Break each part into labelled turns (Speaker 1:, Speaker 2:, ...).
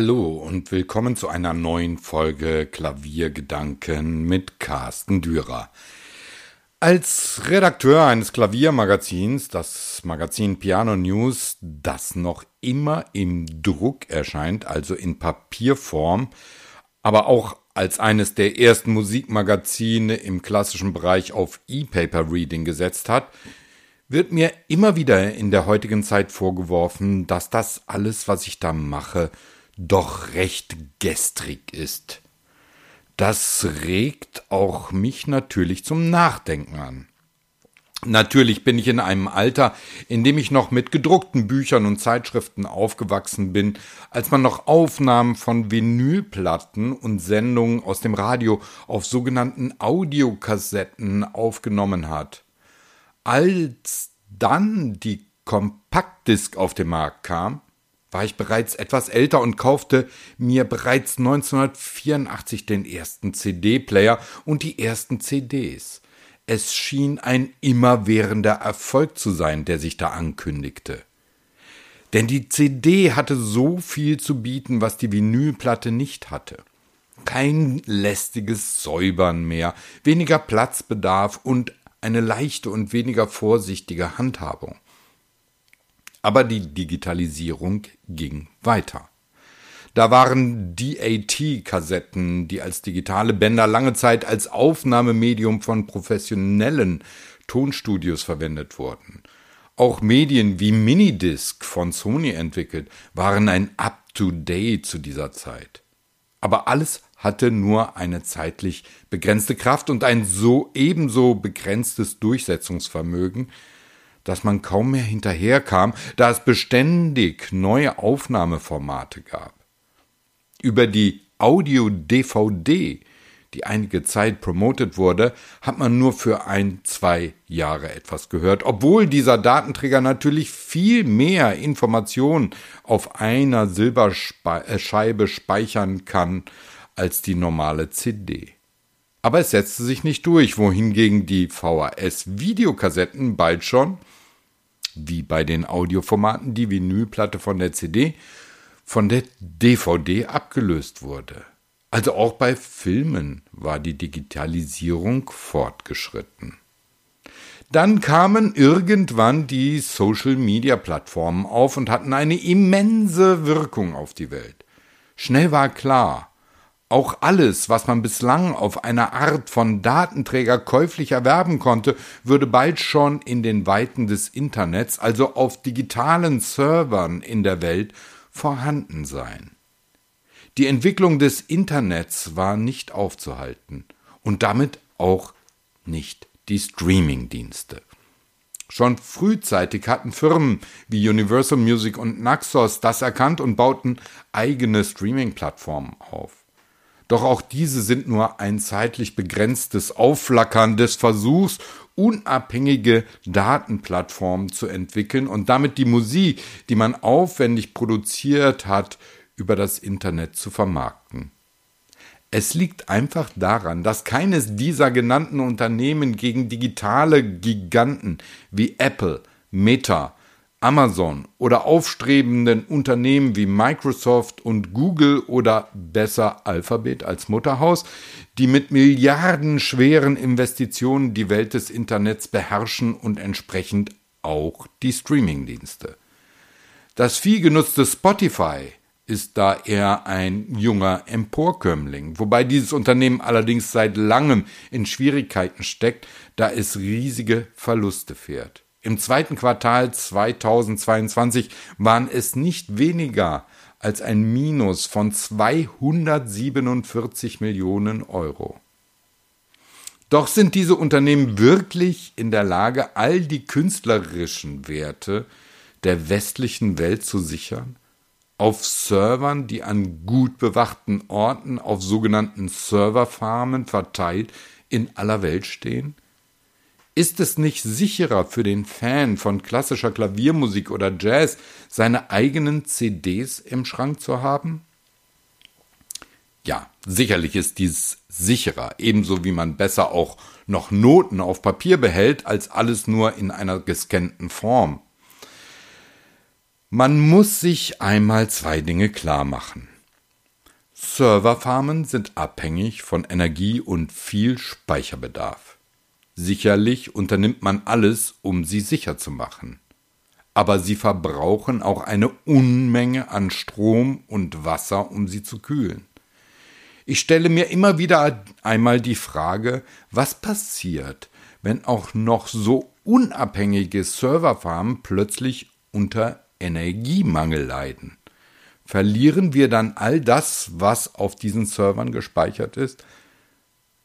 Speaker 1: Hallo und willkommen zu einer neuen Folge Klaviergedanken mit Carsten Dürer. Als Redakteur eines Klaviermagazins, das Magazin Piano News, das noch immer im Druck erscheint, also in Papierform, aber auch als eines der ersten Musikmagazine im klassischen Bereich auf E-Paper Reading gesetzt hat, wird mir immer wieder in der heutigen Zeit vorgeworfen, dass das alles, was ich da mache, doch recht gestrig ist. Das regt auch mich natürlich zum Nachdenken an. Natürlich bin ich in einem Alter, in dem ich noch mit gedruckten Büchern und Zeitschriften aufgewachsen bin, als man noch Aufnahmen von Vinylplatten und Sendungen aus dem Radio auf sogenannten Audiokassetten aufgenommen hat. Als dann die Kompaktdisk auf den Markt kam, war ich bereits etwas älter und kaufte mir bereits 1984 den ersten CD-Player und die ersten CDs. Es schien ein immerwährender Erfolg zu sein, der sich da ankündigte. Denn die CD hatte so viel zu bieten, was die Vinylplatte nicht hatte. Kein lästiges Säubern mehr, weniger Platzbedarf und eine leichte und weniger vorsichtige Handhabung. Aber die Digitalisierung ging weiter. Da waren DAT-Kassetten, die als digitale Bänder lange Zeit als Aufnahmemedium von professionellen Tonstudios verwendet wurden. Auch Medien wie Minidisc von Sony entwickelt waren ein Up-to-Date zu dieser Zeit. Aber alles hatte nur eine zeitlich begrenzte Kraft und ein so ebenso begrenztes Durchsetzungsvermögen, dass man kaum mehr hinterherkam, da es beständig neue Aufnahmeformate gab. Über die Audio-DVD, die einige Zeit promotet wurde, hat man nur für ein, zwei Jahre etwas gehört, obwohl dieser Datenträger natürlich viel mehr Informationen auf einer Silberscheibe speichern kann als die normale CD. Aber es setzte sich nicht durch, wohingegen die VHS-Videokassetten bald schon wie bei den Audioformaten die Vinylplatte von der CD von der DVD abgelöst wurde. Also auch bei Filmen war die Digitalisierung fortgeschritten. Dann kamen irgendwann die Social-Media-Plattformen auf und hatten eine immense Wirkung auf die Welt. Schnell war klar, auch alles, was man bislang auf einer Art von Datenträger käuflich erwerben konnte, würde bald schon in den Weiten des Internets, also auf digitalen Servern in der Welt, vorhanden sein. Die Entwicklung des Internets war nicht aufzuhalten und damit auch nicht die Streamingdienste. Schon frühzeitig hatten Firmen wie Universal Music und Naxos das erkannt und bauten eigene Streaming-Plattformen auf. Doch auch diese sind nur ein zeitlich begrenztes Aufflackern des Versuchs, unabhängige Datenplattformen zu entwickeln und damit die Musik, die man aufwendig produziert hat, über das Internet zu vermarkten. Es liegt einfach daran, dass keines dieser genannten Unternehmen gegen digitale Giganten wie Apple, Meta, Amazon oder aufstrebenden Unternehmen wie Microsoft und Google oder besser Alphabet als Mutterhaus, die mit milliardenschweren Investitionen die Welt des Internets beherrschen und entsprechend auch die Streamingdienste. Das viel genutzte Spotify ist da eher ein junger Emporkömmling, wobei dieses Unternehmen allerdings seit langem in Schwierigkeiten steckt, da es riesige Verluste fährt. Im zweiten Quartal 2022 waren es nicht weniger als ein Minus von 247 Millionen Euro. Doch sind diese Unternehmen wirklich in der Lage, all die künstlerischen Werte der westlichen Welt zu sichern? Auf Servern, die an gut bewachten Orten auf sogenannten Serverfarmen verteilt in aller Welt stehen? Ist es nicht sicherer für den Fan von klassischer Klaviermusik oder Jazz, seine eigenen CDs im Schrank zu haben? Ja, sicherlich ist dies sicherer, ebenso wie man besser auch noch Noten auf Papier behält, als alles nur in einer gescannten Form. Man muss sich einmal zwei Dinge klar machen. Serverfarmen sind abhängig von Energie und viel Speicherbedarf. Sicherlich unternimmt man alles, um sie sicher zu machen. Aber sie verbrauchen auch eine Unmenge an Strom und Wasser, um sie zu kühlen. Ich stelle mir immer wieder einmal die Frage, was passiert, wenn auch noch so unabhängige Serverfarmen plötzlich unter Energiemangel leiden. Verlieren wir dann all das, was auf diesen Servern gespeichert ist?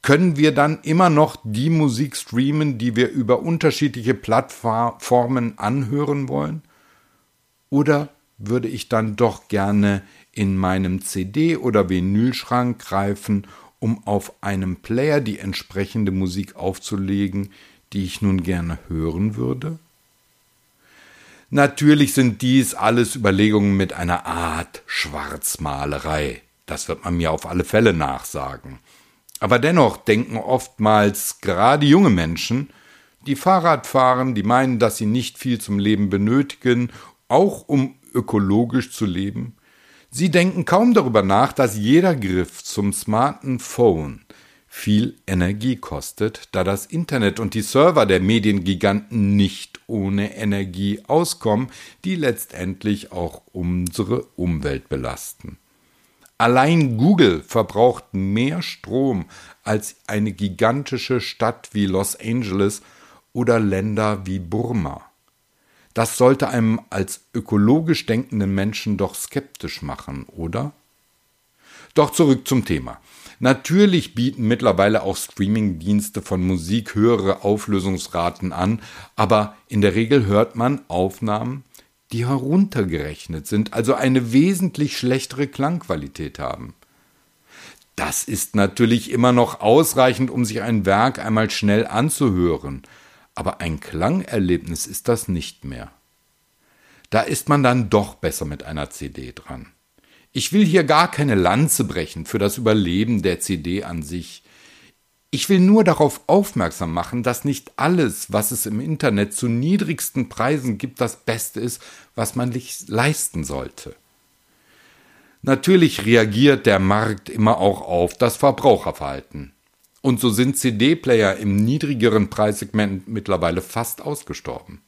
Speaker 1: Können wir dann immer noch die Musik streamen, die wir über unterschiedliche Plattformen anhören wollen? Oder würde ich dann doch gerne in meinem CD- oder Vinylschrank greifen, um auf einem Player die entsprechende Musik aufzulegen, die ich nun gerne hören würde? Natürlich sind dies alles Überlegungen mit einer Art Schwarzmalerei. Das wird man mir auf alle Fälle nachsagen. Aber dennoch denken oftmals gerade junge Menschen, die Fahrrad fahren, die meinen, dass sie nicht viel zum Leben benötigen, auch um ökologisch zu leben. Sie denken kaum darüber nach, dass jeder Griff zum smarten Phone viel Energie kostet, da das Internet und die Server der Mediengiganten nicht ohne Energie auskommen, die letztendlich auch unsere Umwelt belasten. Allein Google verbraucht mehr Strom als eine gigantische Stadt wie Los Angeles oder Länder wie Burma. Das sollte einem als ökologisch denkenden Menschen doch skeptisch machen, oder? Doch zurück zum Thema. Natürlich bieten mittlerweile auch Streaming-Dienste von Musik höhere Auflösungsraten an, aber in der Regel hört man Aufnahmen, die heruntergerechnet sind, also eine wesentlich schlechtere Klangqualität haben. Das ist natürlich immer noch ausreichend, um sich ein Werk einmal schnell anzuhören, aber ein Klangerlebnis ist das nicht mehr. Da ist man dann doch besser mit einer CD dran. Ich will hier gar keine Lanze brechen für das Überleben der CD an sich. Ich will nur darauf aufmerksam machen, dass nicht alles, was es im Internet zu niedrigsten Preisen gibt, das Beste ist, was man sich leisten sollte. Natürlich reagiert der Markt immer auch auf das Verbraucherverhalten. Und so sind CD-Player im niedrigeren Preissegment mittlerweile fast ausgestorben.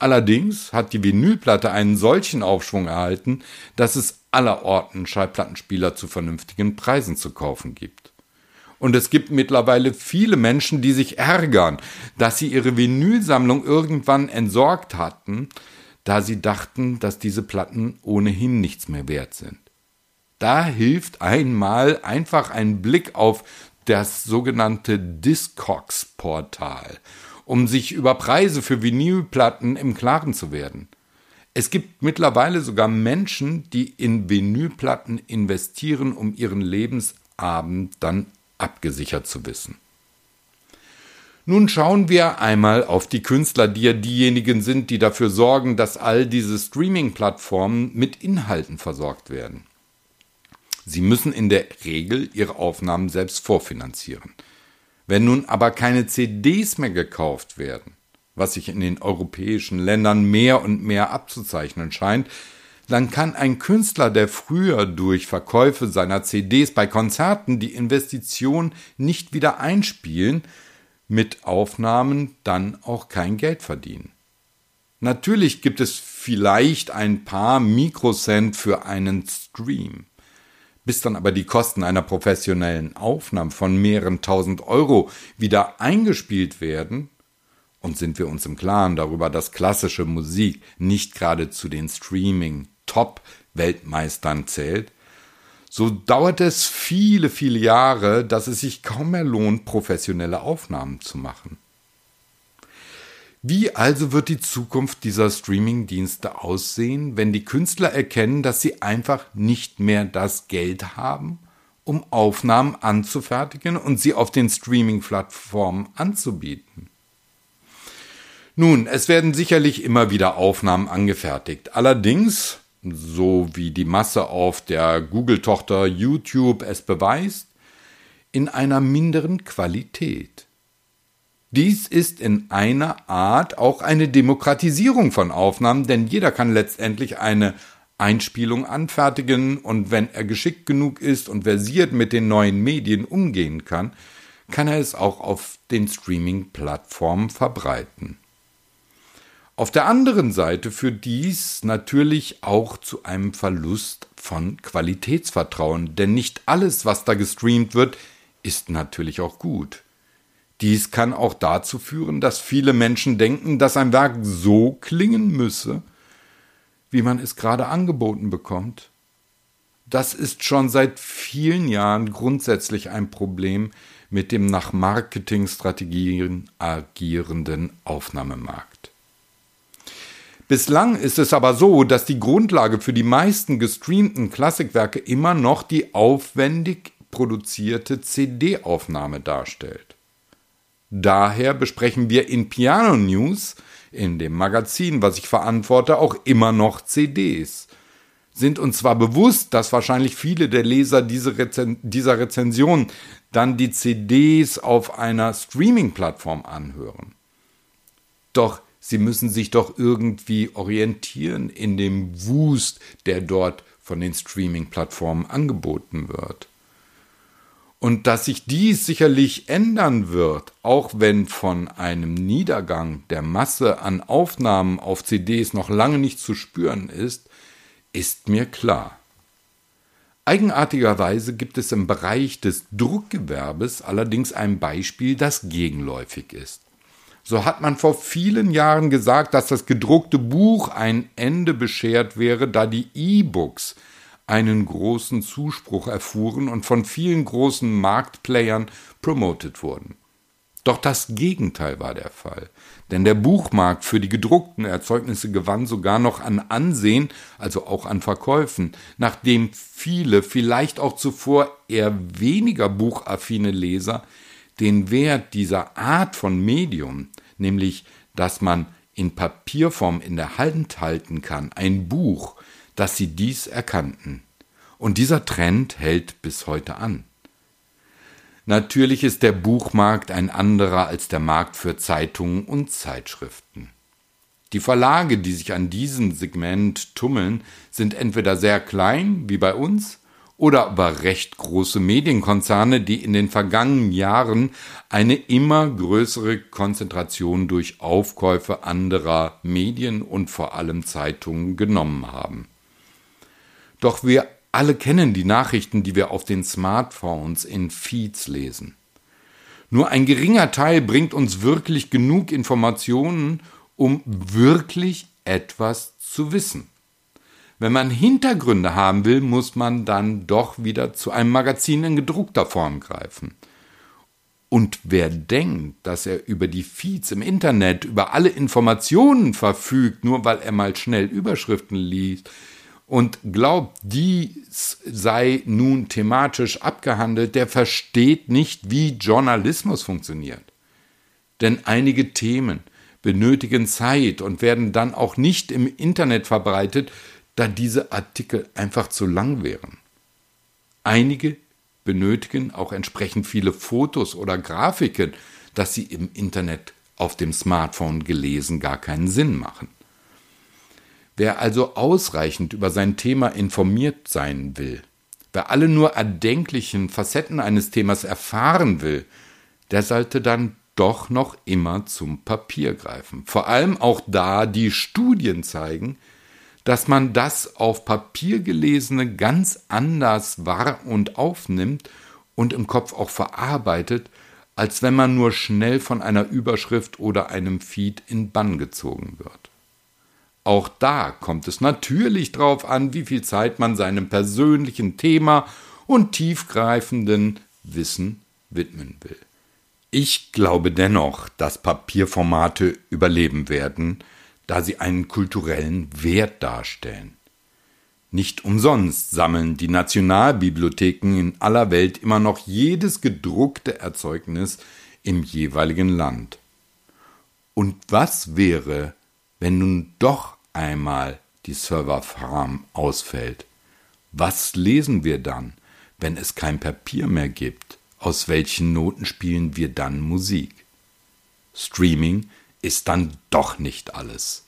Speaker 1: Allerdings hat die Vinylplatte einen solchen Aufschwung erhalten, dass es allerorten Schallplattenspieler zu vernünftigen Preisen zu kaufen gibt. Und es gibt mittlerweile viele Menschen, die sich ärgern, dass sie ihre Vinylsammlung irgendwann entsorgt hatten, da sie dachten, dass diese Platten ohnehin nichts mehr wert sind. Da hilft einmal einfach ein Blick auf das sogenannte Discogs-Portal um sich über Preise für Vinylplatten im Klaren zu werden. Es gibt mittlerweile sogar Menschen, die in Vinylplatten investieren, um ihren Lebensabend dann abgesichert zu wissen. Nun schauen wir einmal auf die Künstler, die ja diejenigen sind, die dafür sorgen, dass all diese Streaming-Plattformen mit Inhalten versorgt werden. Sie müssen in der Regel ihre Aufnahmen selbst vorfinanzieren. Wenn nun aber keine CDs mehr gekauft werden, was sich in den europäischen Ländern mehr und mehr abzuzeichnen scheint, dann kann ein Künstler, der früher durch Verkäufe seiner CDs bei Konzerten die Investition nicht wieder einspielen, mit Aufnahmen dann auch kein Geld verdienen. Natürlich gibt es vielleicht ein paar Mikrocent für einen Stream. Bis dann aber die Kosten einer professionellen Aufnahme von mehreren tausend Euro wieder eingespielt werden, und sind wir uns im Klaren darüber, dass klassische Musik nicht gerade zu den Streaming-Top-Weltmeistern zählt, so dauert es viele, viele Jahre, dass es sich kaum mehr lohnt, professionelle Aufnahmen zu machen. Wie also wird die Zukunft dieser Streaming-Dienste aussehen, wenn die Künstler erkennen, dass sie einfach nicht mehr das Geld haben, um Aufnahmen anzufertigen und sie auf den Streaming-Plattformen anzubieten? Nun, es werden sicherlich immer wieder Aufnahmen angefertigt. Allerdings, so wie die Masse auf der Google-Tochter YouTube es beweist, in einer minderen Qualität. Dies ist in einer Art auch eine Demokratisierung von Aufnahmen, denn jeder kann letztendlich eine Einspielung anfertigen und wenn er geschickt genug ist und versiert mit den neuen Medien umgehen kann, kann er es auch auf den Streaming-Plattformen verbreiten. Auf der anderen Seite führt dies natürlich auch zu einem Verlust von Qualitätsvertrauen, denn nicht alles, was da gestreamt wird, ist natürlich auch gut. Dies kann auch dazu führen, dass viele Menschen denken, dass ein Werk so klingen müsse, wie man es gerade angeboten bekommt. Das ist schon seit vielen Jahren grundsätzlich ein Problem mit dem nach Marketingstrategien agierenden Aufnahmemarkt. Bislang ist es aber so, dass die Grundlage für die meisten gestreamten Klassikwerke immer noch die aufwendig produzierte CD-Aufnahme darstellt. Daher besprechen wir in Piano News, in dem Magazin, was ich verantworte, auch immer noch CDs. Sind uns zwar bewusst, dass wahrscheinlich viele der Leser diese Rezen dieser Rezension dann die CDs auf einer Streaming-Plattform anhören. Doch Sie müssen sich doch irgendwie orientieren in dem Wust, der dort von den Streaming-Plattformen angeboten wird. Und dass sich dies sicherlich ändern wird, auch wenn von einem Niedergang der Masse an Aufnahmen auf CDs noch lange nicht zu spüren ist, ist mir klar. Eigenartigerweise gibt es im Bereich des Druckgewerbes allerdings ein Beispiel, das gegenläufig ist. So hat man vor vielen Jahren gesagt, dass das gedruckte Buch ein Ende beschert wäre, da die E-Books einen großen Zuspruch erfuhren und von vielen großen Marktplayern promotet wurden. Doch das Gegenteil war der Fall, denn der Buchmarkt für die gedruckten Erzeugnisse gewann sogar noch an Ansehen, also auch an Verkäufen, nachdem viele, vielleicht auch zuvor eher weniger buchaffine Leser den Wert dieser Art von Medium, nämlich dass man in Papierform in der Hand halten kann, ein Buch, dass sie dies erkannten. Und dieser Trend hält bis heute an. Natürlich ist der Buchmarkt ein anderer als der Markt für Zeitungen und Zeitschriften. Die Verlage, die sich an diesem Segment tummeln, sind entweder sehr klein, wie bei uns, oder aber recht große Medienkonzerne, die in den vergangenen Jahren eine immer größere Konzentration durch Aufkäufe anderer Medien und vor allem Zeitungen genommen haben. Doch wir alle kennen die Nachrichten, die wir auf den Smartphones in Feeds lesen. Nur ein geringer Teil bringt uns wirklich genug Informationen, um wirklich etwas zu wissen. Wenn man Hintergründe haben will, muss man dann doch wieder zu einem Magazin in gedruckter Form greifen. Und wer denkt, dass er über die Feeds im Internet über alle Informationen verfügt, nur weil er mal schnell Überschriften liest, und glaubt, dies sei nun thematisch abgehandelt, der versteht nicht, wie Journalismus funktioniert. Denn einige Themen benötigen Zeit und werden dann auch nicht im Internet verbreitet, da diese Artikel einfach zu lang wären. Einige benötigen auch entsprechend viele Fotos oder Grafiken, dass sie im Internet auf dem Smartphone gelesen gar keinen Sinn machen. Wer also ausreichend über sein Thema informiert sein will, wer alle nur erdenklichen Facetten eines Themas erfahren will, der sollte dann doch noch immer zum Papier greifen. Vor allem auch da die Studien zeigen, dass man das auf Papier gelesene ganz anders wahr und aufnimmt und im Kopf auch verarbeitet, als wenn man nur schnell von einer Überschrift oder einem Feed in Bann gezogen wird. Auch da kommt es natürlich darauf an, wie viel Zeit man seinem persönlichen Thema und tiefgreifenden Wissen widmen will. Ich glaube dennoch, dass Papierformate überleben werden, da sie einen kulturellen Wert darstellen. Nicht umsonst sammeln die Nationalbibliotheken in aller Welt immer noch jedes gedruckte Erzeugnis im jeweiligen Land. Und was wäre, wenn nun doch einmal die Serverfarm ausfällt? Was lesen wir dann, wenn es kein Papier mehr gibt? Aus welchen Noten spielen wir dann Musik? Streaming ist dann doch nicht alles.